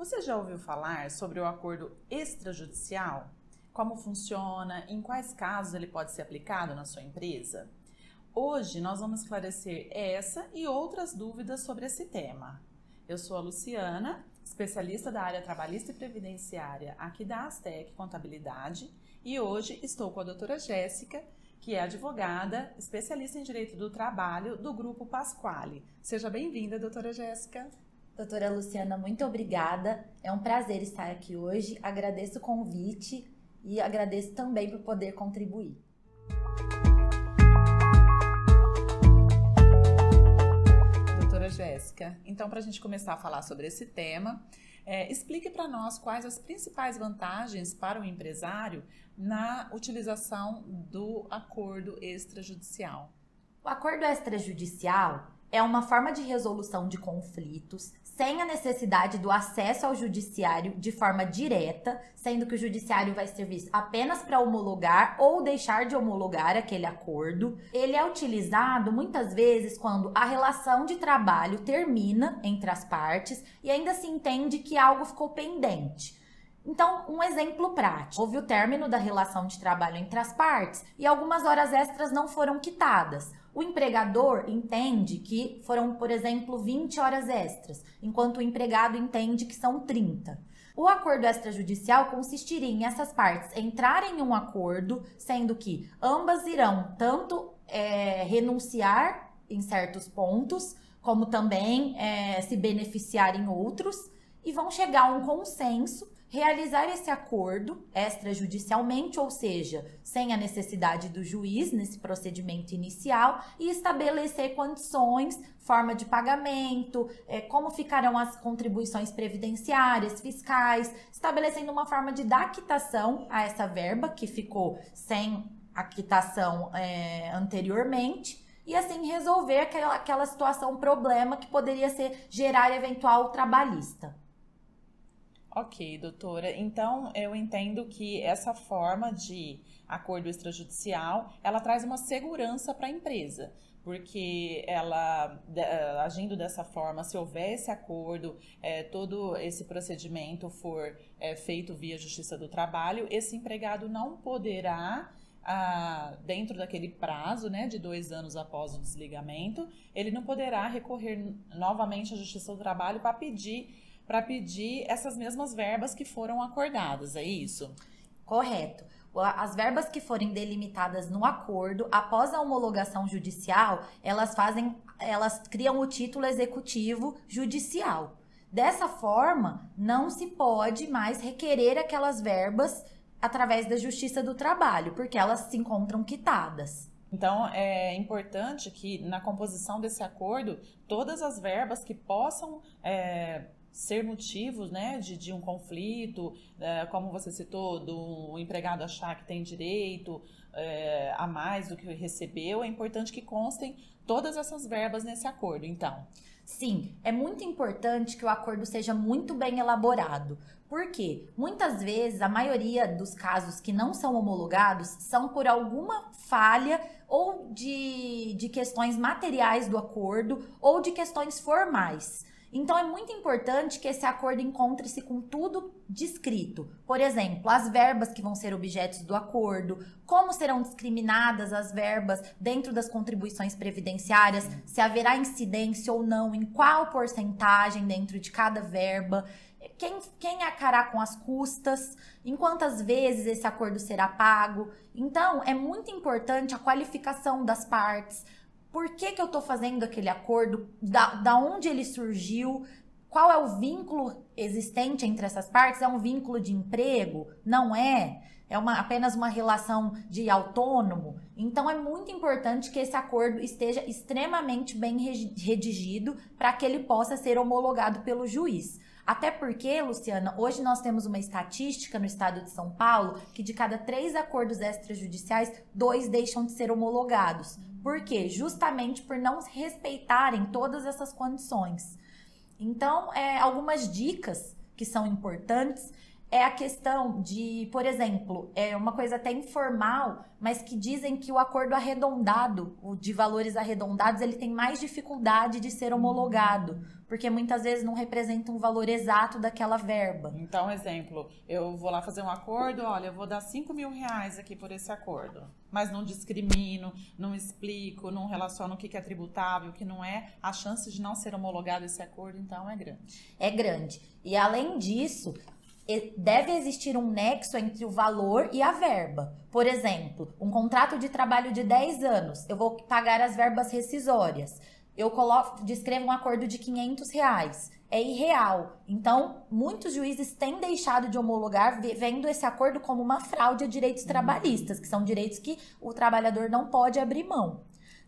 Você já ouviu falar sobre o acordo extrajudicial? Como funciona? Em quais casos ele pode ser aplicado na sua empresa? Hoje nós vamos esclarecer essa e outras dúvidas sobre esse tema. Eu sou a Luciana, especialista da área trabalhista e previdenciária aqui da Astec Contabilidade, e hoje estou com a doutora Jéssica, que é advogada, especialista em direito do trabalho do Grupo Pasquale. Seja bem-vinda, doutora Jéssica. Doutora Luciana, muito obrigada. É um prazer estar aqui hoje. Agradeço o convite e agradeço também por poder contribuir. Doutora Jéssica, então para a gente começar a falar sobre esse tema, é, explique para nós quais as principais vantagens para o empresário na utilização do acordo extrajudicial. O acordo extrajudicial é uma forma de resolução de conflitos sem a necessidade do acesso ao judiciário de forma direta, sendo que o judiciário vai servir apenas para homologar ou deixar de homologar aquele acordo. Ele é utilizado muitas vezes quando a relação de trabalho termina entre as partes e ainda se entende que algo ficou pendente. Então, um exemplo prático: houve o término da relação de trabalho entre as partes e algumas horas extras não foram quitadas. O empregador entende que foram, por exemplo, 20 horas extras, enquanto o empregado entende que são 30. O acordo extrajudicial consistiria em essas partes entrarem em um acordo, sendo que ambas irão tanto é, renunciar em certos pontos, como também é, se beneficiar em outros, e vão chegar a um consenso realizar esse acordo extrajudicialmente, ou seja, sem a necessidade do juiz nesse procedimento inicial, e estabelecer condições, forma de pagamento, é, como ficarão as contribuições previdenciárias, fiscais, estabelecendo uma forma de dar quitação a essa verba que ficou sem a quitação é, anteriormente e assim resolver aquela, aquela situação, problema que poderia ser gerar eventual trabalhista. Ok, doutora. Então, eu entendo que essa forma de acordo extrajudicial, ela traz uma segurança para a empresa, porque ela, agindo dessa forma, se houver esse acordo, é, todo esse procedimento for é, feito via Justiça do Trabalho, esse empregado não poderá ah, dentro daquele prazo, né, de dois anos após o desligamento, ele não poderá recorrer novamente à Justiça do Trabalho para pedir para pedir essas mesmas verbas que foram acordadas, é isso? Correto. As verbas que forem delimitadas no acordo, após a homologação judicial, elas fazem, elas criam o título executivo judicial. Dessa forma, não se pode mais requerer aquelas verbas através da Justiça do Trabalho, porque elas se encontram quitadas. Então, é importante que na composição desse acordo, todas as verbas que possam é, ser motivos né, de, de um conflito, é, como você citou, do empregado achar que tem direito é, a mais do que recebeu, é importante que constem todas essas verbas nesse acordo, então. Sim, é muito importante que o acordo seja muito bem elaborado, porque muitas vezes a maioria dos casos que não são homologados são por alguma falha ou de, de questões materiais do acordo ou de questões formais. Então é muito importante que esse acordo encontre-se com tudo descrito. Por exemplo, as verbas que vão ser objetos do acordo, como serão discriminadas as verbas dentro das contribuições previdenciárias, se haverá incidência ou não, em qual porcentagem dentro de cada verba. Quem, quem arcará com as custas, em quantas vezes esse acordo será pago. Então, é muito importante a qualificação das partes, por que, que eu estou fazendo aquele acordo, da, da onde ele surgiu, qual é o vínculo existente entre essas partes? É um vínculo de emprego? Não é? É uma, apenas uma relação de autônomo? Então é muito importante que esse acordo esteja extremamente bem redigido para que ele possa ser homologado pelo juiz. Até porque, Luciana, hoje nós temos uma estatística no estado de São Paulo que de cada três acordos extrajudiciais, dois deixam de ser homologados. Por quê? Justamente por não respeitarem todas essas condições. Então, é, algumas dicas que são importantes é a questão de, por exemplo, é uma coisa até informal, mas que dizem que o acordo arredondado, o de valores arredondados, ele tem mais dificuldade de ser homologado, porque muitas vezes não representa um valor exato daquela verba. Então, exemplo, eu vou lá fazer um acordo, olha, eu vou dar 5 mil reais aqui por esse acordo, mas não discrimino, não explico, não relaciono o que é tributável, o que não é, a chance de não ser homologado esse acordo, então, é grande. É grande. E além disso, deve existir um nexo entre o valor e a verba. Por exemplo, um contrato de trabalho de 10 anos, eu vou pagar as verbas rescisórias. Eu coloco, descrevo um acordo de 500 reais. É irreal. Então, muitos juízes têm deixado de homologar, vendo esse acordo como uma fraude a direitos trabalhistas, que são direitos que o trabalhador não pode abrir mão.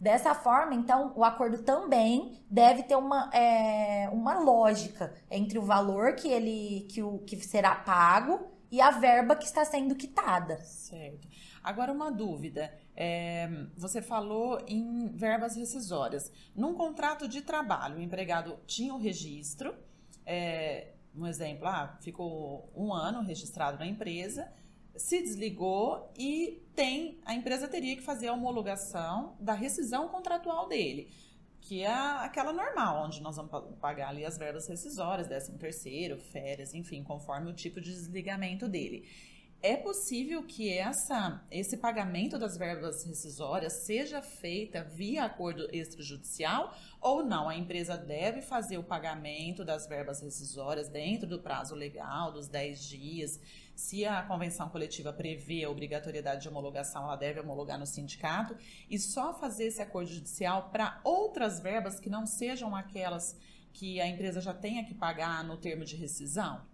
Dessa forma, então, o acordo também deve ter uma, é, uma lógica entre o valor que ele que, o, que será pago e a verba que está sendo quitada. Certo. Agora, uma dúvida. É, você falou em verbas rescisórias. Num contrato de trabalho, o empregado tinha o registro, é, um exemplo, ah, ficou um ano registrado na empresa, se desligou e tem a empresa teria que fazer a homologação da rescisão contratual dele, que é aquela normal, onde nós vamos pagar ali as verbas rescisórias, décimo terceiro, férias, enfim, conforme o tipo de desligamento dele. É possível que essa, esse pagamento das verbas rescisórias seja feita via acordo extrajudicial ou não? A empresa deve fazer o pagamento das verbas rescisórias dentro do prazo legal, dos 10 dias. Se a convenção coletiva prevê a obrigatoriedade de homologação, ela deve homologar no sindicato e só fazer esse acordo judicial para outras verbas que não sejam aquelas que a empresa já tenha que pagar no termo de rescisão?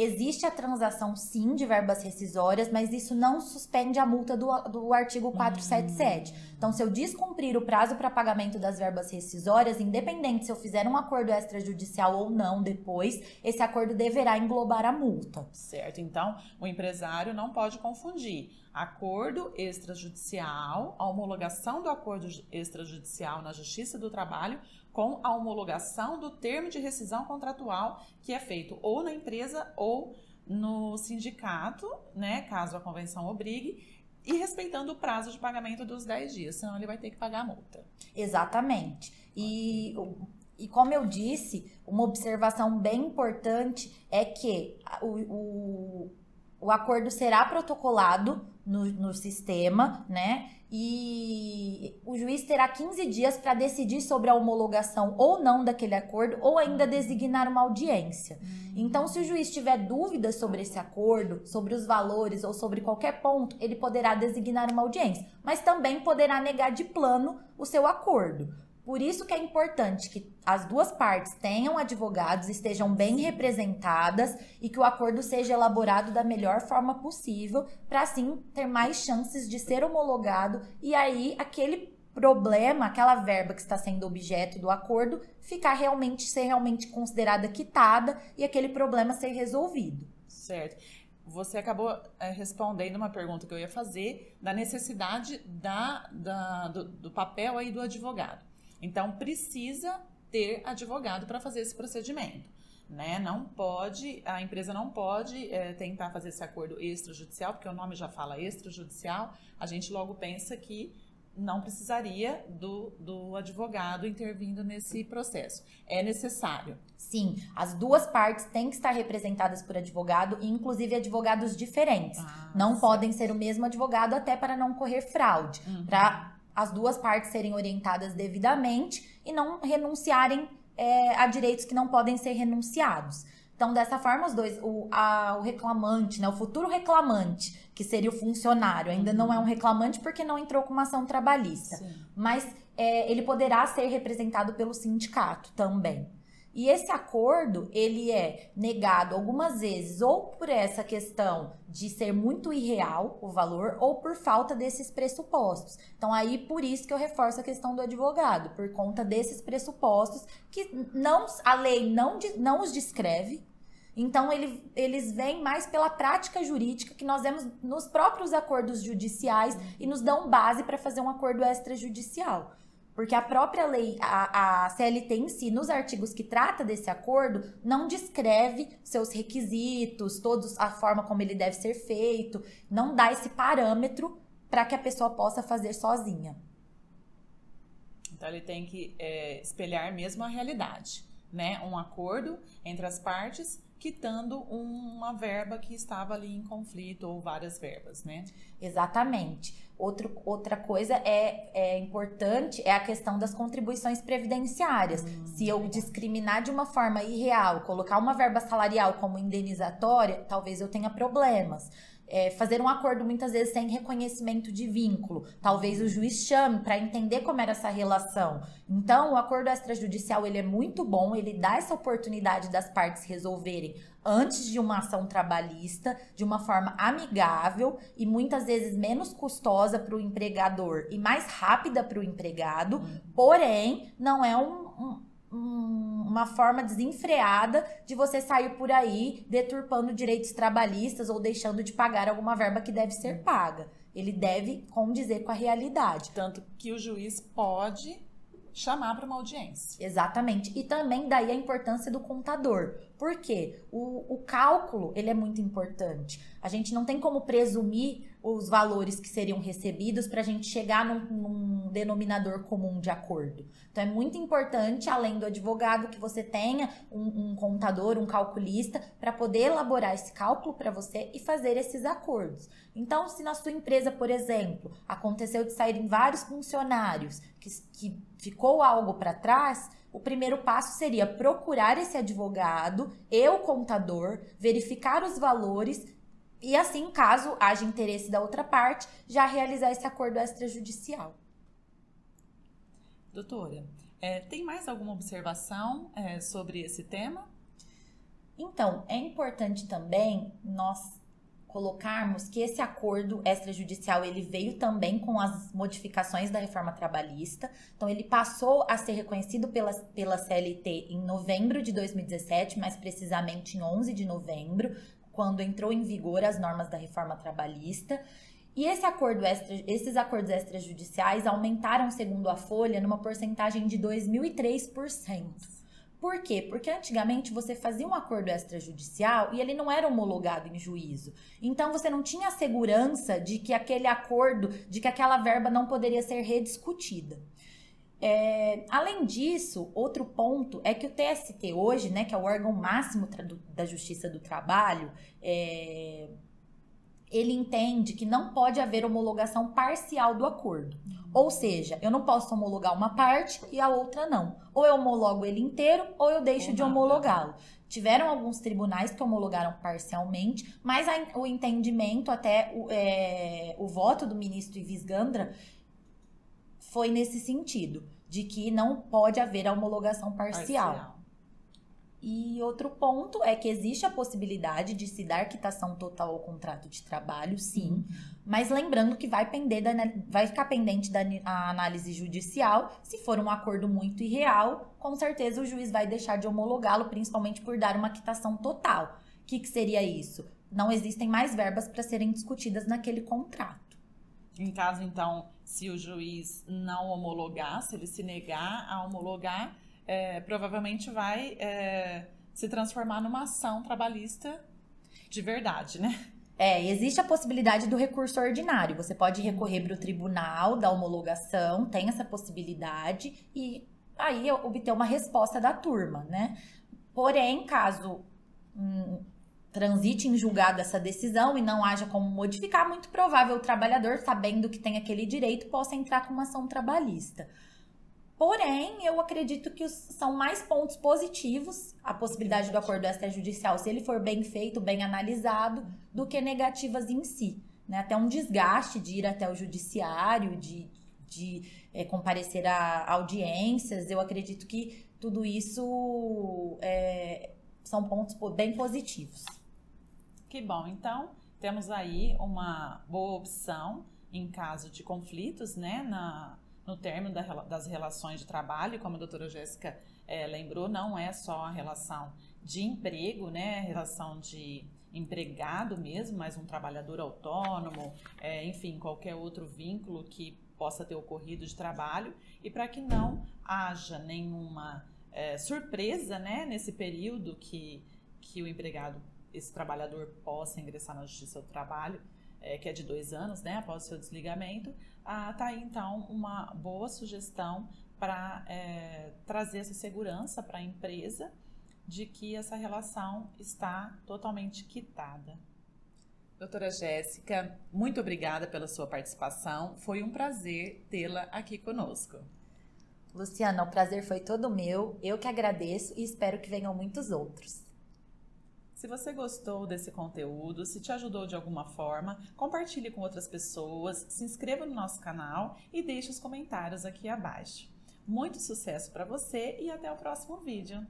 Existe a transação, sim, de verbas rescisórias, mas isso não suspende a multa do, do artigo 477. Hum. Então, se eu descumprir o prazo para pagamento das verbas rescisórias, independente se eu fizer um acordo extrajudicial ou não depois, esse acordo deverá englobar a multa. Certo. Então, o empresário não pode confundir acordo extrajudicial, a homologação do acordo extrajudicial na Justiça do Trabalho com a homologação do termo de rescisão contratual que é feito ou na empresa ou no sindicato, né, caso a convenção obrigue, e respeitando o prazo de pagamento dos 10 dias, senão ele vai ter que pagar a multa. Exatamente. E, e como eu disse, uma observação bem importante é que o, o, o acordo será protocolado no, no sistema, né? e o juiz terá 15 dias para decidir sobre a homologação ou não daquele acordo ou ainda designar uma audiência. Então, se o juiz tiver dúvidas sobre esse acordo, sobre os valores ou sobre qualquer ponto, ele poderá designar uma audiência, mas também poderá negar de plano o seu acordo. Por isso que é importante que as duas partes tenham advogados, estejam bem representadas e que o acordo seja elaborado da melhor forma possível, para assim ter mais chances de ser homologado e aí aquele problema, aquela verba que está sendo objeto do acordo, ficar realmente ser realmente considerada quitada e aquele problema ser resolvido. Certo. Você acabou é, respondendo uma pergunta que eu ia fazer da necessidade da, da do, do papel aí do advogado. Então, precisa ter advogado para fazer esse procedimento. Né? Não pode, a empresa não pode é, tentar fazer esse acordo extrajudicial, porque o nome já fala extrajudicial, a gente logo pensa que não precisaria do, do advogado intervindo nesse processo. É necessário. Sim, as duas partes têm que estar representadas por advogado, inclusive advogados diferentes. Ah, não sim. podem ser o mesmo advogado até para não correr fraude. Uhum. Para as duas partes serem orientadas devidamente e não renunciarem é, a direitos que não podem ser renunciados. Então, dessa forma, os dois, o, a, o reclamante, né, o futuro reclamante, que seria o funcionário, ainda uhum. não é um reclamante porque não entrou com uma ação trabalhista, Sim. mas é, ele poderá ser representado pelo sindicato também. E esse acordo, ele é negado algumas vezes ou por essa questão de ser muito irreal o valor ou por falta desses pressupostos. Então aí por isso que eu reforço a questão do advogado, por conta desses pressupostos que não a lei não, não os descreve. Então ele, eles vêm mais pela prática jurídica que nós vemos nos próprios acordos judiciais e nos dão base para fazer um acordo extrajudicial. Porque a própria lei, a, a CLT em si, nos artigos que trata desse acordo, não descreve seus requisitos, todos a forma como ele deve ser feito, não dá esse parâmetro para que a pessoa possa fazer sozinha. Então ele tem que é, espelhar mesmo a realidade, né? Um acordo entre as partes quitando uma verba que estava ali em conflito ou várias verbas, né? Exatamente. Outro, outra coisa é, é importante é a questão das contribuições previdenciárias. Hum, Se eu discriminar de uma forma irreal, colocar uma verba salarial como indenizatória, talvez eu tenha problemas é, fazer um acordo muitas vezes sem reconhecimento de vínculo. Talvez o juiz chame para entender como era essa relação. Então, o acordo extrajudicial ele é muito bom, ele dá essa oportunidade das partes resolverem antes de uma ação trabalhista, de uma forma amigável e muitas vezes menos custosa para o empregador e mais rápida para o empregado. Uhum. Porém, não é um, um uma forma desenfreada de você sair por aí deturpando direitos trabalhistas ou deixando de pagar alguma verba que deve ser paga. Ele deve condizer com a realidade. Tanto que o juiz pode chamar para uma audiência. Exatamente. E também daí a importância do contador. Por quê? O, o cálculo, ele é muito importante. A gente não tem como presumir os valores que seriam recebidos para a gente chegar num, num, denominador comum de acordo. Então é muito importante, além do advogado, que você tenha um, um contador, um calculista, para poder elaborar esse cálculo para você e fazer esses acordos. Então, se na sua empresa, por exemplo, aconteceu de saírem vários funcionários, que, que ficou algo para trás, o primeiro passo seria procurar esse advogado e o contador, verificar os valores e assim, caso haja interesse da outra parte, já realizar esse acordo extrajudicial. Doutora, é, tem mais alguma observação é, sobre esse tema? Então, é importante também nós colocarmos que esse acordo extrajudicial ele veio também com as modificações da reforma trabalhista. Então ele passou a ser reconhecido pela, pela CLT em novembro de 2017, mais precisamente em 11 de novembro, quando entrou em vigor as normas da reforma trabalhista. E esse acordo extra, esses acordos extrajudiciais aumentaram, segundo a Folha, numa porcentagem de 2.003%. Por quê? Porque antigamente você fazia um acordo extrajudicial e ele não era homologado em juízo. Então você não tinha a segurança de que aquele acordo, de que aquela verba não poderia ser rediscutida. É, além disso, outro ponto é que o TST hoje, né, que é o órgão máximo da Justiça do Trabalho, é, ele entende que não pode haver homologação parcial do acordo. Ou seja, eu não posso homologar uma parte e a outra não. Ou eu homologo ele inteiro ou eu deixo ou de homologá-lo. Tiveram alguns tribunais que homologaram parcialmente, mas a, o entendimento, até o, é, o voto do ministro Ivis Gandra foi nesse sentido, de que não pode haver a homologação parcial. parcial. E outro ponto é que existe a possibilidade de se dar quitação total ao contrato de trabalho, sim, uhum. mas lembrando que vai, pender da, vai ficar pendente da análise judicial. Se for um acordo muito irreal, com certeza o juiz vai deixar de homologá-lo, principalmente por dar uma quitação total. O que, que seria isso? Não existem mais verbas para serem discutidas naquele contrato. Em caso, então, se o juiz não homologar, se ele se negar a homologar, é, provavelmente vai é, se transformar numa ação trabalhista de verdade, né? É, existe a possibilidade do recurso ordinário. Você pode recorrer para o tribunal da homologação, tem essa possibilidade, e aí obter uma resposta da turma, né? Porém, caso hum, transite em julgado essa decisão e não haja como modificar, muito provável o trabalhador, sabendo que tem aquele direito, possa entrar com uma ação trabalhista. Porém, eu acredito que são mais pontos positivos a possibilidade do acordo extrajudicial, se ele for bem feito, bem analisado, do que negativas em si. Né? Até um desgaste de ir até o judiciário, de, de é, comparecer a audiências. Eu acredito que tudo isso é, são pontos bem positivos. Que bom. Então, temos aí uma boa opção em caso de conflitos, né? Na, no término da, das relações de trabalho, como a doutora Jéssica é, lembrou, não é só a relação de emprego, né, relação de empregado mesmo, mas um trabalhador autônomo, é, enfim, qualquer outro vínculo que possa ter ocorrido de trabalho e para que não haja nenhuma é, surpresa né, nesse período que, que o empregado, esse trabalhador, possa ingressar na Justiça do Trabalho, é, que é de dois anos né, após o seu desligamento. Ah, tá aí então uma boa sugestão para é, trazer essa segurança para a empresa de que essa relação está totalmente quitada. Doutora Jéssica, muito obrigada pela sua participação. Foi um prazer tê-la aqui conosco. Luciana, o prazer foi todo meu. Eu que agradeço e espero que venham muitos outros. Se você gostou desse conteúdo, se te ajudou de alguma forma, compartilhe com outras pessoas, se inscreva no nosso canal e deixe os comentários aqui abaixo. Muito sucesso para você e até o próximo vídeo.